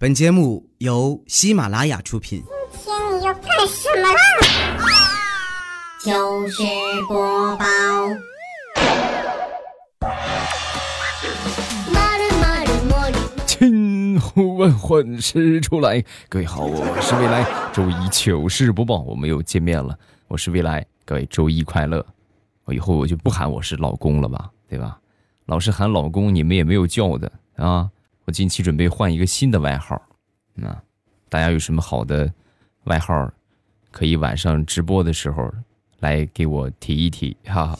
本节目由喜马拉雅出品。今天你要干什么啦？糗事播报。千呼万唤始出来，各位好，我是未来。周一糗事播报，我们又见面了。我是未来，各位周一快乐。我以后我就不喊我是老公了吧，对吧？老是喊老公，你们也没有叫的啊。我近期准备换一个新的外号，那大家有什么好的外号，可以晚上直播的时候来给我提一提哈。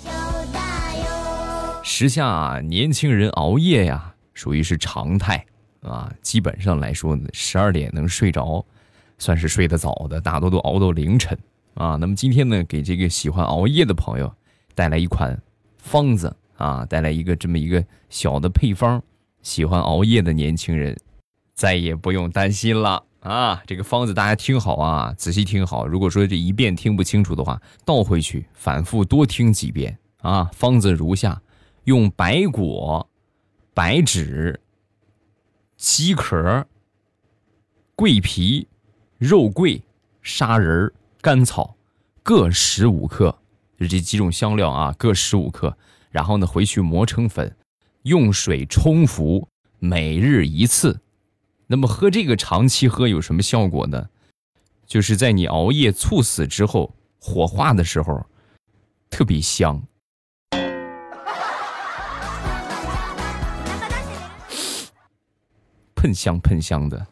时下年轻人熬夜呀，属于是常态。啊，基本上来说呢，十二点能睡着，算是睡得早的，大多都熬到凌晨啊。那么今天呢，给这个喜欢熬夜的朋友带来一款方子啊，带来一个这么一个小的配方，喜欢熬夜的年轻人再也不用担心了啊。这个方子大家听好啊，仔细听好。如果说这一遍听不清楚的话，倒回去反复多听几遍啊。方子如下：用白果、白芷。鸡壳、桂皮、肉桂、砂仁、甘草各十五克，就这几种香料啊，各十五克。然后呢，回去磨成粉，用水冲服，每日一次。那么喝这个长期喝有什么效果呢？就是在你熬夜猝死之后，火化的时候特别香。喷香喷香的，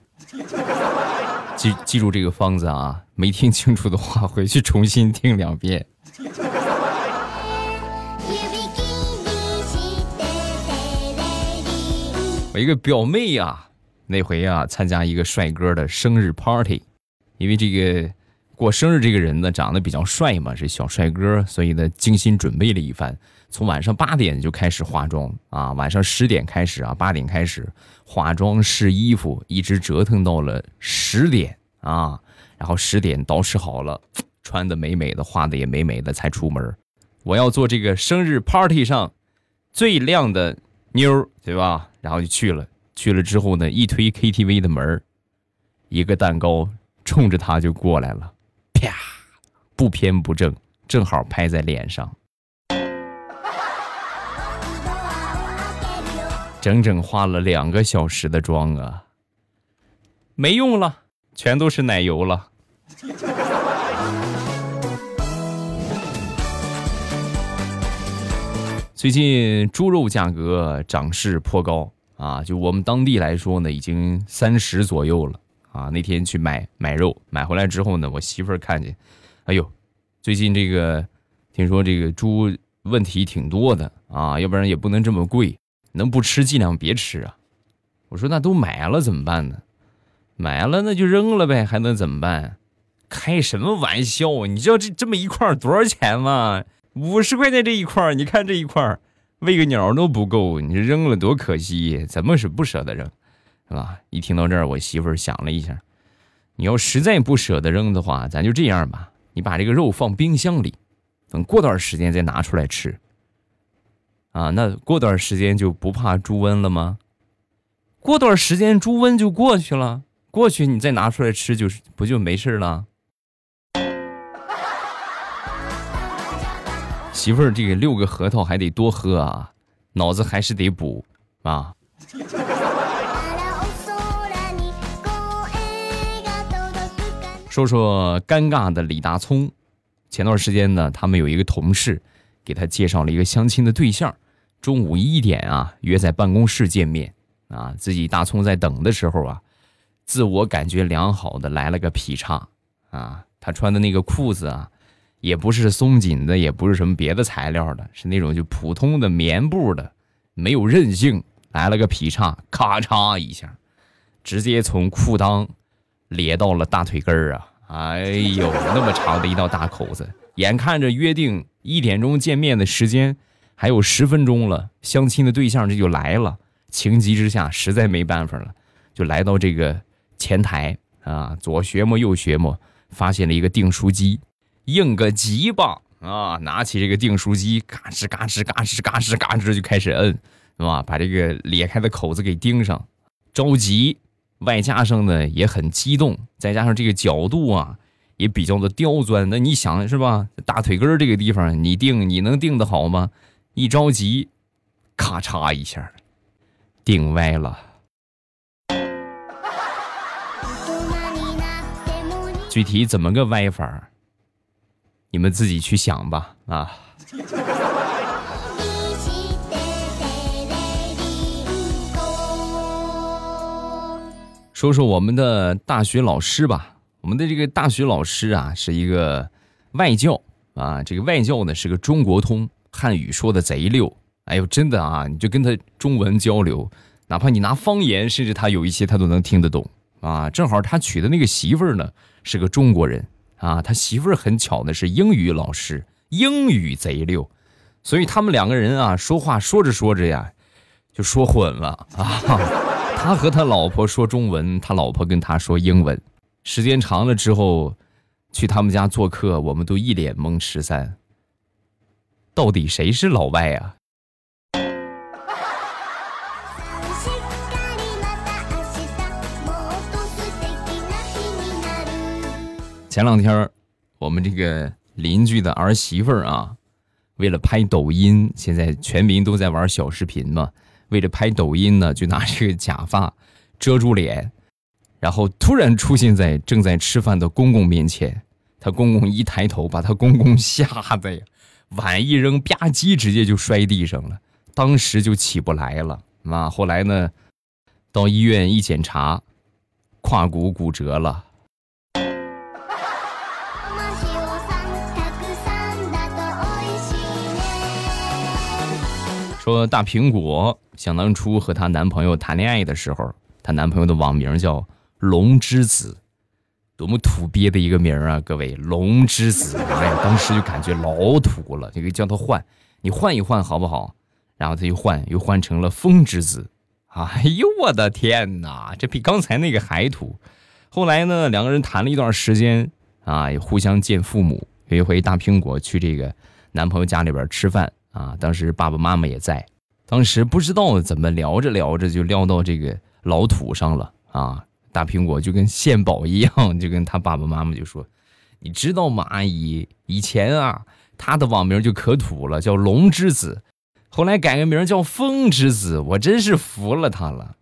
记记住这个方子啊！没听清楚的话，回去重新听两遍。我一个表妹呀，那回啊参加一个帅哥的生日 party，因为这个过生日这个人呢长得比较帅嘛，是小帅哥，所以呢精心准备了一番。从晚上八点就开始化妆啊，晚上十点开始啊，八点开始化妆试衣服，一直折腾到了十点啊，然后十点捯饬好了，穿的美美的，化的也美美的，才出门。我要做这个生日 party 上最靓的妞对吧？然后就去了，去了之后呢，一推 KTV 的门一个蛋糕冲着他就过来了，啪，不偏不正，正好拍在脸上。整整化了两个小时的妆啊，没用了，全都是奶油了。最近猪肉价格涨势颇高啊，就我们当地来说呢，已经三十左右了啊。那天去买买肉，买回来之后呢，我媳妇儿看见，哎呦，最近这个听说这个猪问题挺多的啊，要不然也不能这么贵。能不吃尽量别吃啊！我说那都买了怎么办呢？买了那就扔了呗，还能怎么办？开什么玩笑啊！你知道这这么一块多少钱吗？五十块钱这一块你看这一块喂个鸟都不够，你扔了多可惜！怎么是不舍得扔，是吧？一听到这儿，我媳妇儿想了一下，你要实在不舍得扔的话，咱就这样吧，你把这个肉放冰箱里，等过段时间再拿出来吃。啊，那过段时间就不怕猪瘟了吗？过段时间猪瘟就过去了，过去你再拿出来吃，就是不就没事了？媳妇儿，这个六个核桃还得多喝啊，脑子还是得补啊。说说尴尬的李大聪，前段时间呢，他们有一个同事给他介绍了一个相亲的对象。中午一点啊，约在办公室见面啊。自己大葱在等的时候啊，自我感觉良好的来了个劈叉啊。他穿的那个裤子啊，也不是松紧的，也不是什么别的材料的，是那种就普通的棉布的，没有韧性。来了个劈叉，咔嚓一下，直接从裤裆咧到了大腿根儿啊！哎呦，那么长的一道大口子，眼看着约定一点钟见面的时间。还有十分钟了，相亲的对象这就来了。情急之下，实在没办法了，就来到这个前台啊，左学摸右学摸，发现了一个订书机，应个急吧啊！拿起这个订书机，嘎吱嘎吱嘎吱嘎吱嘎吱就开始摁，是吧？把这个裂开的口子给钉上。着急外加上呢也很激动，再加上这个角度啊也比较的刁钻。那你想是吧？大腿根这个地方你定你能定的好吗？一着急，咔嚓一下，定歪了。具体怎么个歪法？你们自己去想吧啊！说说我们的大学老师吧，我们的这个大学老师啊，是一个外教啊，这个外教呢是个中国通，汉语说的贼溜。哎呦，真的啊，你就跟他中文交流，哪怕你拿方言，甚至他有一些他都能听得懂啊。正好他娶的那个媳妇儿呢是个中国人啊，他媳妇儿很巧的是英语老师，英语贼溜，所以他们两个人啊说话说着说着呀，就说混了啊。他和他老婆说中文，他老婆跟他说英文。时间长了之后，去他们家做客，我们都一脸懵十三。到底谁是老外啊？前两天，我们这个邻居的儿媳妇儿啊，为了拍抖音，现在全民都在玩小视频嘛。为了拍抖音呢，就拿这个假发遮住脸，然后突然出现在正在吃饭的公公面前。他公公一抬头，把他公公吓得呀，碗一扔，吧唧，直接就摔地上了，当时就起不来了。啊，后来呢，到医院一检查，胯骨骨折了。说大苹果想当初和她男朋友谈恋爱的时候，她男朋友的网名叫龙之子，多么土鳖的一个名啊！各位，龙之子，哎呀，当时就感觉老土了。就给叫他换，你换一换好不好？然后他就换，又换成了风之子。哎呦，我的天哪，这比刚才那个还土。后来呢，两个人谈了一段时间啊，也互相见父母。有一回，大苹果去这个男朋友家里边吃饭。啊，当时爸爸妈妈也在，当时不知道怎么聊着聊着就聊到这个老土上了啊。大苹果就跟献宝一样，就跟他爸爸妈妈就说：“你知道吗，阿姨，以前啊，他的网名就可土了，叫龙之子，后来改个名叫风之子，我真是服了他了。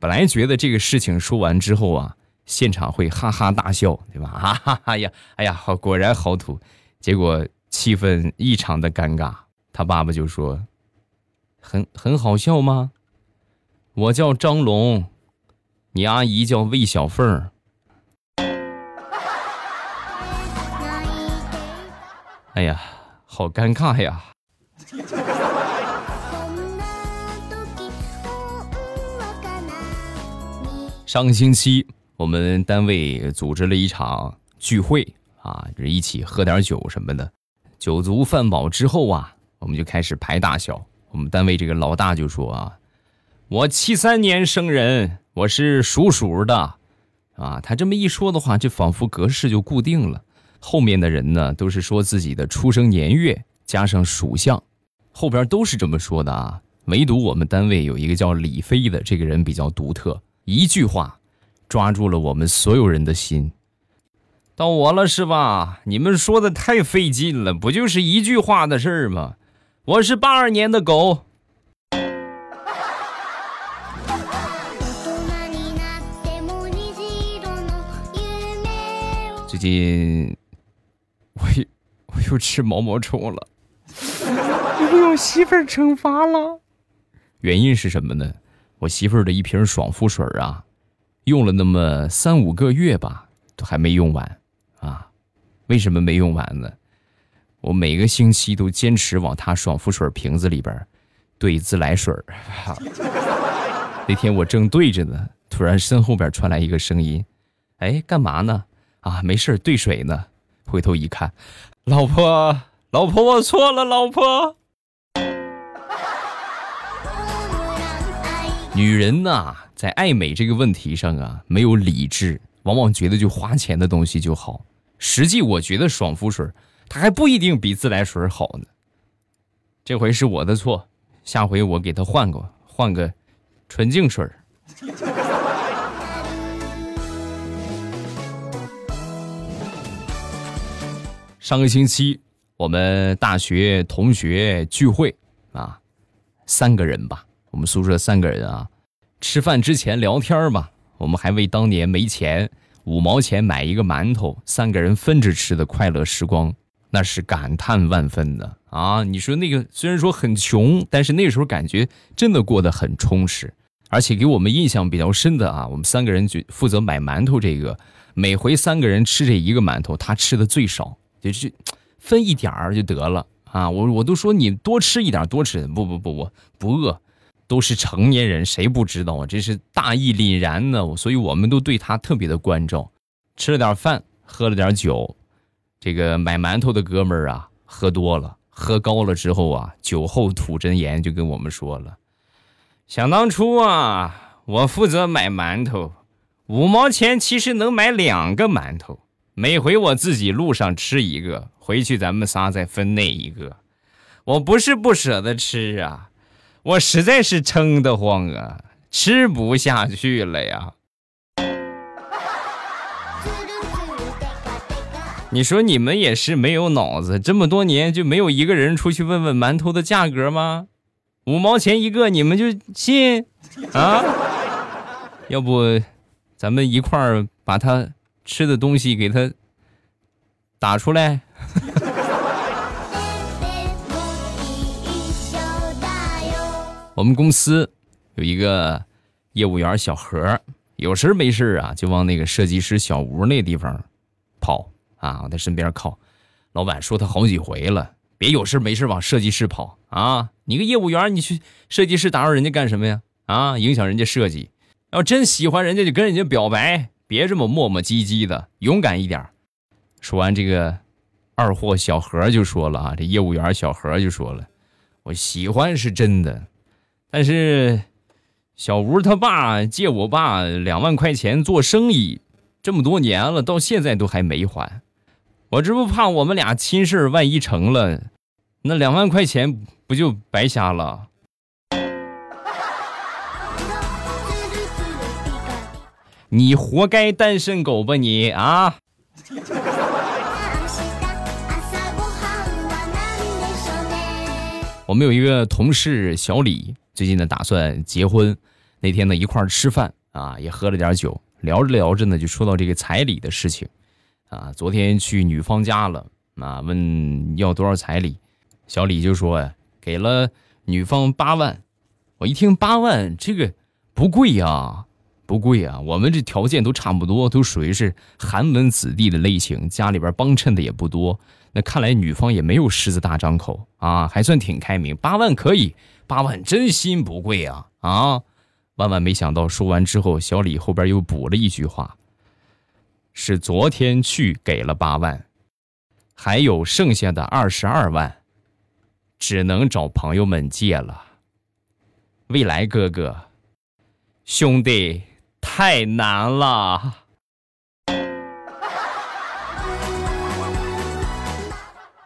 本来觉得这个事情说完之后啊，现场会哈哈大笑，对吧？哈哈哈呀，哎呀，好，果然好土。结果气氛异常的尴尬。”他爸爸就说：“很很好笑吗？我叫张龙，你阿姨叫魏小凤。哎呀，好尴尬呀！上个星期我们单位组织了一场聚会啊，就是一起喝点酒什么的。酒足饭饱之后啊。”我们就开始排大小。我们单位这个老大就说啊：“我七三年生人，我是属鼠的。”啊，他这么一说的话，就仿佛格式就固定了。后面的人呢，都是说自己的出生年月加上属相，后边都是这么说的啊。唯独我们单位有一个叫李飞的这个人比较独特，一句话抓住了我们所有人的心。到我了是吧？你们说的太费劲了，不就是一句话的事儿吗？我是八二年的狗。最近我又我又吃毛毛虫了，被我媳妇儿惩罚了。原因是什么呢？我媳妇儿的一瓶爽肤水啊，用了那么三五个月吧，都还没用完啊。为什么没用完呢？我每个星期都坚持往他爽肤水瓶子里边兑自来水 那天我正兑着呢，突然身后边传来一个声音：“哎，干嘛呢？啊，没事兑水呢。”回头一看，老婆，老婆，我错了，老婆。女人呐，在爱美这个问题上啊，没有理智，往往觉得就花钱的东西就好。实际我觉得爽肤水。他还不一定比自来水好呢。这回是我的错下回我给他换个换个纯净水上个星期我们大学同学聚会啊三个人吧我们宿舍三个人啊吃饭之前聊天嘛我们还为当年没钱五毛钱买一个馒头三个人分着吃的快乐时光。那是感叹万分的啊！你说那个虽然说很穷，但是那时候感觉真的过得很充实，而且给我们印象比较深的啊，我们三个人就负责买馒头这个，每回三个人吃这一个馒头，他吃的最少。就是分一点儿就得了啊！我我都说你多吃一点，多吃不不不不不饿，都是成年人，谁不知道啊？这是大义凛然的，所以我们都对他特别的关照。吃了点饭，喝了点酒，这个买馒头的哥们儿啊，喝多了，喝高了之后啊，酒后吐真言，就跟我们说了：想当初啊，我负责买馒头，五毛钱其实能买两个馒头。每回我自己路上吃一个，回去咱们仨再分那一个。我不是不舍得吃啊，我实在是撑得慌啊，吃不下去了呀。你说你们也是没有脑子，这么多年就没有一个人出去问问馒头的价格吗？五毛钱一个，你们就信啊？要不，咱们一块儿把他。吃的东西给他打出来。我们公司有一个业务员小何，有事没事啊，就往那个设计师小吴那地方跑啊，往他身边靠。老板说他好几回了，别有事没事往设计室跑啊！你个业务员，你去设计室打扰人家干什么呀？啊，影响人家设计。要真喜欢人家，就跟人家表白。别这么磨磨唧唧的，勇敢一点。说完这个，二货小何就说了啊，这业务员小何就说了，我喜欢是真的，但是小吴他爸借我爸两万块钱做生意，这么多年了，到现在都还没还。我这不怕我们俩亲事万一成了，那两万块钱不就白瞎了？你活该单身狗吧你啊！我们有一个同事小李，最近呢打算结婚，那天呢一块儿吃饭啊，也喝了点酒，聊着聊着呢就说到这个彩礼的事情，啊，昨天去女方家了啊，问要多少彩礼，小李就说呀，给了女方八万，我一听八万这个不贵呀。不贵啊，我们这条件都差不多，都属于是寒门子弟的类型，家里边帮衬的也不多。那看来女方也没有狮子大张口啊，还算挺开明。八万可以，八万真心不贵啊啊！万万没想到，说完之后，小李后边又补了一句话：是昨天去给了八万，还有剩下的二十二万，只能找朋友们借了。未来哥哥，兄弟。太难了！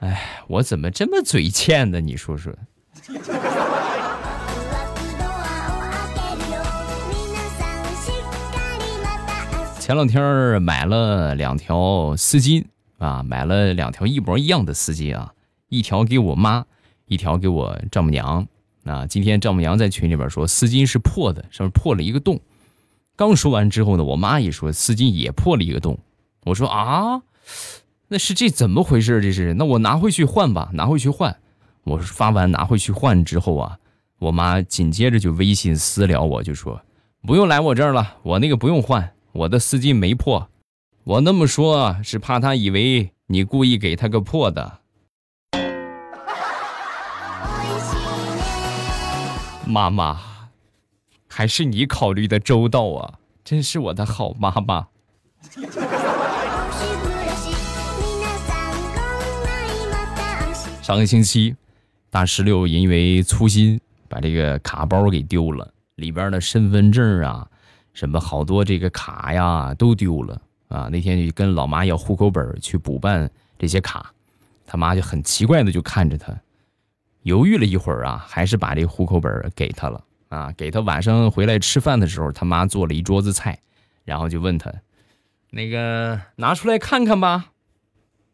哎，我怎么这么嘴欠呢？你说说。前两天买了两条丝巾啊，买了两条一模一样的丝巾啊，一条给我妈，一条给我丈母娘。啊，今天丈母娘在群里边说丝巾是破的，上面破了一个洞。刚说完之后呢，我妈也说丝巾也破了一个洞，我说啊，那是这怎么回事？这是那我拿回去换吧，拿回去换。我发完拿回去换之后啊，我妈紧接着就微信私聊我，就说不用来我这儿了，我那个不用换，我的丝巾没破。我那么说，是怕他以为你故意给他个破的。妈妈。还是你考虑的周到啊！真是我的好妈妈。上个星期，大石榴因为粗心把这个卡包给丢了，里边的身份证啊，什么好多这个卡呀都丢了啊！那天就跟老妈要户口本去补办这些卡，他妈就很奇怪的就看着他，犹豫了一会儿啊，还是把这户口本给他了。啊，给他晚上回来吃饭的时候，他妈做了一桌子菜，然后就问他，那个拿出来看看吧。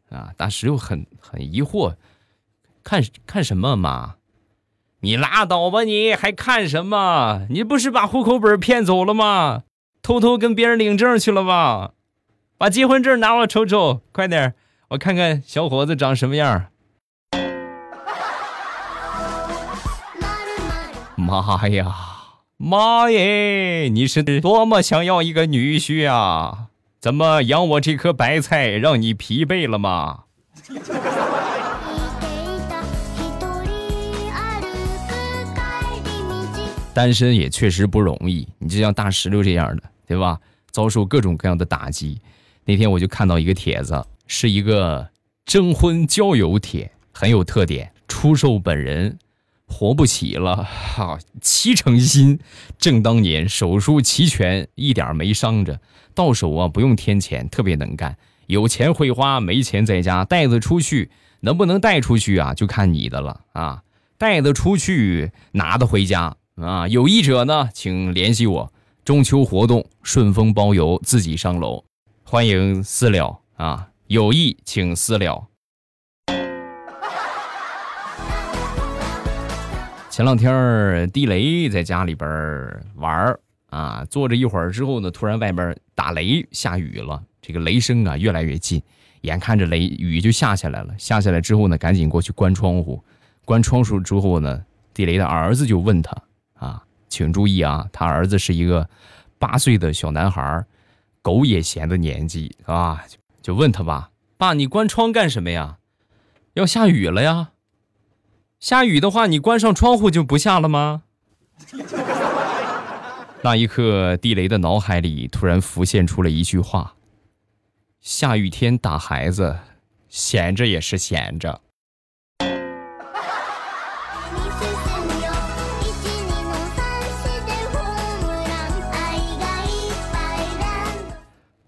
啊，大石榴很很疑惑，看看什么妈？你拉倒吧，你还看什么？你不是把户口本骗走了吗？偷偷跟别人领证去了吧？把结婚证拿我瞅瞅，快点，我看看小伙子长什么样。妈呀，妈耶！你是多么想要一个女婿啊？怎么养我这颗白菜让你疲惫了吗？单身也确实不容易，你就像大石榴这样的，对吧？遭受各种各样的打击。那天我就看到一个帖子，是一个征婚交友帖，很有特点，出售本人。活不起了，哈，七成新，正当年，手术齐全，一点没伤着，到手啊不用添钱，特别能干，有钱会花，没钱在家带得出去，能不能带出去啊，就看你的了啊，带得出去，拿得回家啊，有意者呢，请联系我，中秋活动顺丰包邮，自己上楼，欢迎私聊啊，有意请私聊。前两天地雷在家里边玩啊，坐着一会儿之后呢，突然外边打雷下雨了，这个雷声啊越来越近，眼看着雷雨就下下来了。下下来之后呢，赶紧过去关窗户，关窗户之后呢，地雷的儿子就问他啊，请注意啊，他儿子是一个八岁的小男孩，狗也嫌的年纪啊，就问他爸，爸你关窗干什么呀？要下雨了呀。下雨的话，你关上窗户就不下了吗？那一刻，地雷的脑海里突然浮现出了一句话：“下雨天打孩子，闲着也是闲着。”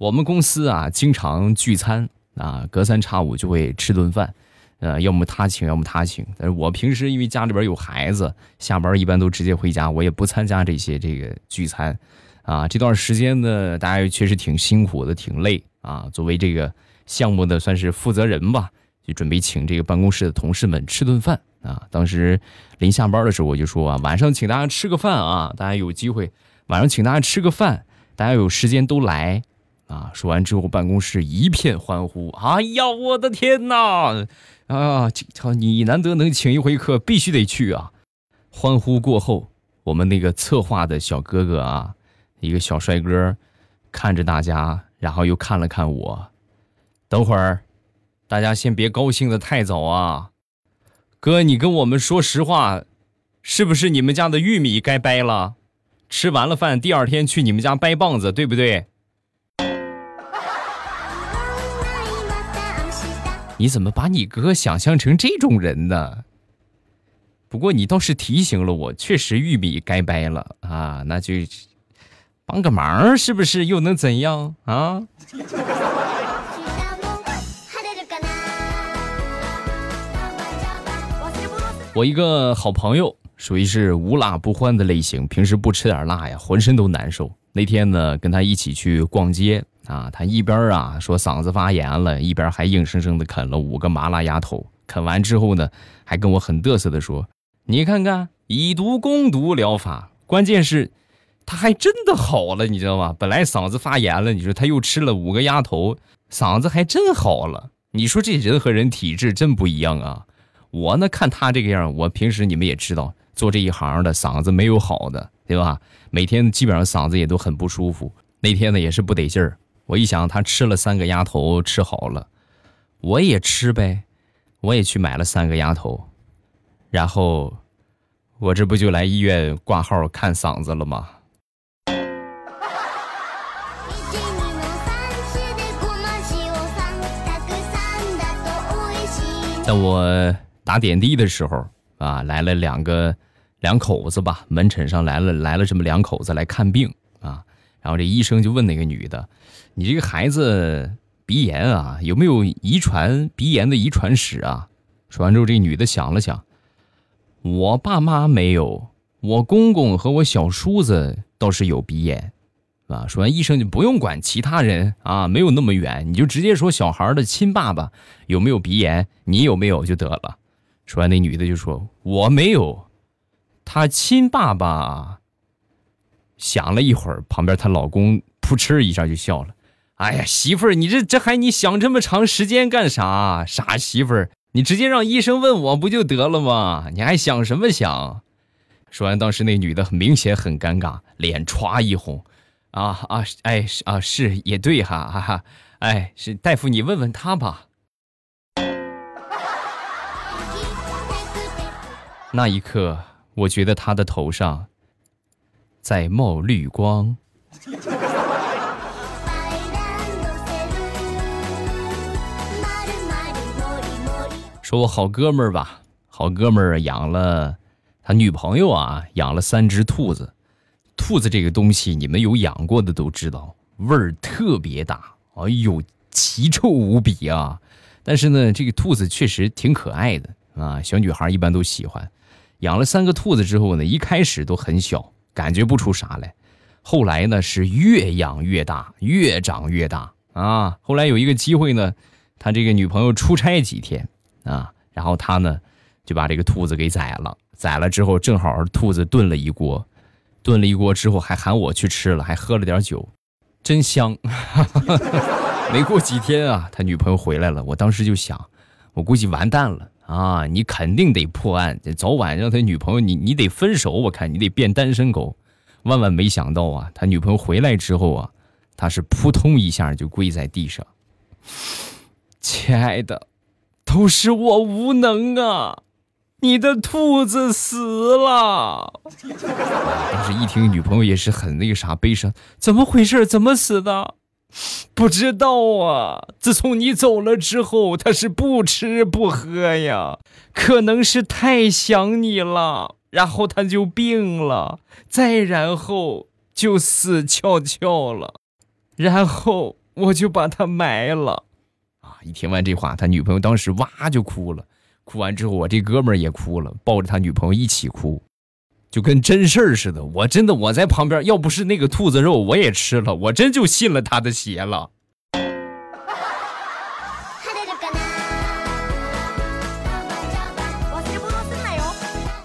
我们公司啊，经常聚餐啊，隔三差五就会吃顿饭。呃，要么他请，要么他请。但是我平时因为家里边有孩子，下班一般都直接回家，我也不参加这些这个聚餐。啊，这段时间呢，大家确实挺辛苦的，挺累啊。作为这个项目的算是负责人吧，就准备请这个办公室的同事们吃顿饭啊。当时临下班的时候，我就说啊，晚上请大家吃个饭啊，大家有机会晚上请大家吃个饭，大家有时间都来啊。说完之后，办公室一片欢呼。哎呀，我的天哪！啊，这你难得能请一回客，必须得去啊！欢呼过后，我们那个策划的小哥哥啊，一个小帅哥，看着大家，然后又看了看我。等会儿，大家先别高兴的太早啊！哥，你跟我们说实话，是不是你们家的玉米该掰了？吃完了饭，第二天去你们家掰棒子，对不对？你怎么把你哥想象成这种人呢？不过你倒是提醒了我，确实玉米该掰了啊，那就帮个忙，是不是又能怎样啊？我一个好朋友属于是无辣不欢的类型，平时不吃点辣呀，浑身都难受。那天呢，跟他一起去逛街。啊，他一边啊说嗓子发炎了，一边还硬生生的啃了五个麻辣鸭头。啃完之后呢，还跟我很嘚瑟的说：“你看看，以毒攻毒疗法，关键是，他还真的好了，你知道吗？本来嗓子发炎了，你说他又吃了五个鸭头，嗓子还真好了。你说这人和人体质真不一样啊！我呢看他这个样，我平时你们也知道，做这一行的嗓子没有好的，对吧？每天基本上嗓子也都很不舒服。那天呢也是不得劲儿。”我一想，他吃了三个鸭头，吃好了，我也吃呗，我也去买了三个鸭头，然后我这不就来医院挂号看嗓子了吗？在我打点滴的时候啊，来了两个两口子吧，门诊上来了来了这么两口子来看病啊，然后这医生就问那个女的。你这个孩子鼻炎啊，有没有遗传鼻炎的遗传史啊？说完之后，这女的想了想，我爸妈没有，我公公和我小叔子倒是有鼻炎，啊。说完，医生就不用管其他人啊，没有那么远，你就直接说小孩的亲爸爸有没有鼻炎，你有没有就得了。说完，那女的就说：“我没有。”她亲爸爸想了一会儿，旁边她老公扑哧一下就笑了：“哎呀，媳妇儿，你这这还你想这么长时间干啥？傻媳妇儿，你直接让医生问我不就得了吗？你还想什么想？”说完，当时那女的很明显很尴尬，脸歘一红：“啊啊，哎啊，是也对哈，哈哈，哎，是大夫，你问问他吧。”那一刻，我觉得他的头上在冒绿光。我好哥们儿吧，好哥们儿养了他女朋友啊，养了三只兔子。兔子这个东西，你们有养过的都知道，味儿特别大，哎呦，奇臭无比啊！但是呢，这个兔子确实挺可爱的啊，小女孩一般都喜欢。养了三个兔子之后呢，一开始都很小，感觉不出啥来。后来呢，是越养越大，越长越大啊。后来有一个机会呢，他这个女朋友出差几天啊，然后他呢就把这个兔子给宰了。宰了之后，正好兔子炖了一锅，炖了一锅之后还喊我去吃了，还喝了点酒，真香。没过几天啊，他女朋友回来了，我当时就想，我估计完蛋了。啊，你肯定得破案，早晚让他女朋友你你得分手，我看你得变单身狗。万万没想到啊，他女朋友回来之后啊，他是扑通一下就跪在地上，亲爱的，都是我无能啊，你的兔子死了。当时一听女朋友也是很那个啥悲伤，怎么回事？怎么死的？不知道啊，自从你走了之后，他是不吃不喝呀，可能是太想你了，然后他就病了，再然后就死翘翘了，然后我就把他埋了。一听完这话，他女朋友当时哇就哭了，哭完之后，我这哥们儿也哭了，抱着他女朋友一起哭。就跟真事儿似的，我真的我在旁边，要不是那个兔子肉，我也吃了，我真就信了他的邪了。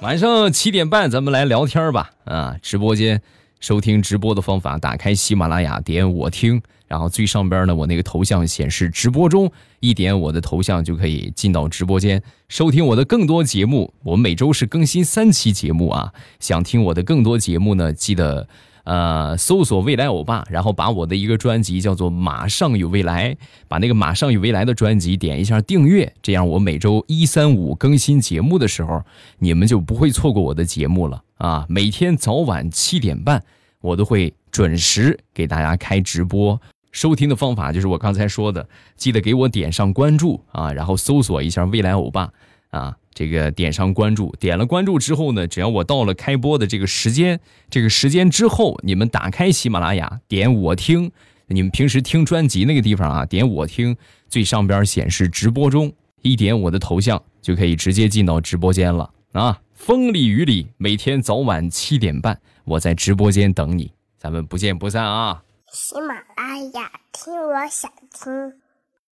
晚上七点半，咱们来聊天吧。啊，直播间收听直播的方法，打开喜马拉雅，点我听。然后最上边呢，我那个头像显示直播中，一点我的头像就可以进到直播间收听我的更多节目。我每周是更新三期节目啊，想听我的更多节目呢，记得呃搜索未来欧巴，然后把我的一个专辑叫做《马上有未来》，把那个《马上有未来》的专辑点一下订阅，这样我每周一三五更新节目的时候，你们就不会错过我的节目了啊！每天早晚七点半，我都会准时给大家开直播。收听的方法就是我刚才说的，记得给我点上关注啊，然后搜索一下未来欧巴啊，这个点上关注，点了关注之后呢，只要我到了开播的这个时间，这个时间之后，你们打开喜马拉雅，点我听，你们平时听专辑那个地方啊，点我听，最上边显示直播中，一点我的头像就可以直接进到直播间了啊，风里雨里，每天早晚七点半，我在直播间等你，咱们不见不散啊。喜马拉雅，听我想听。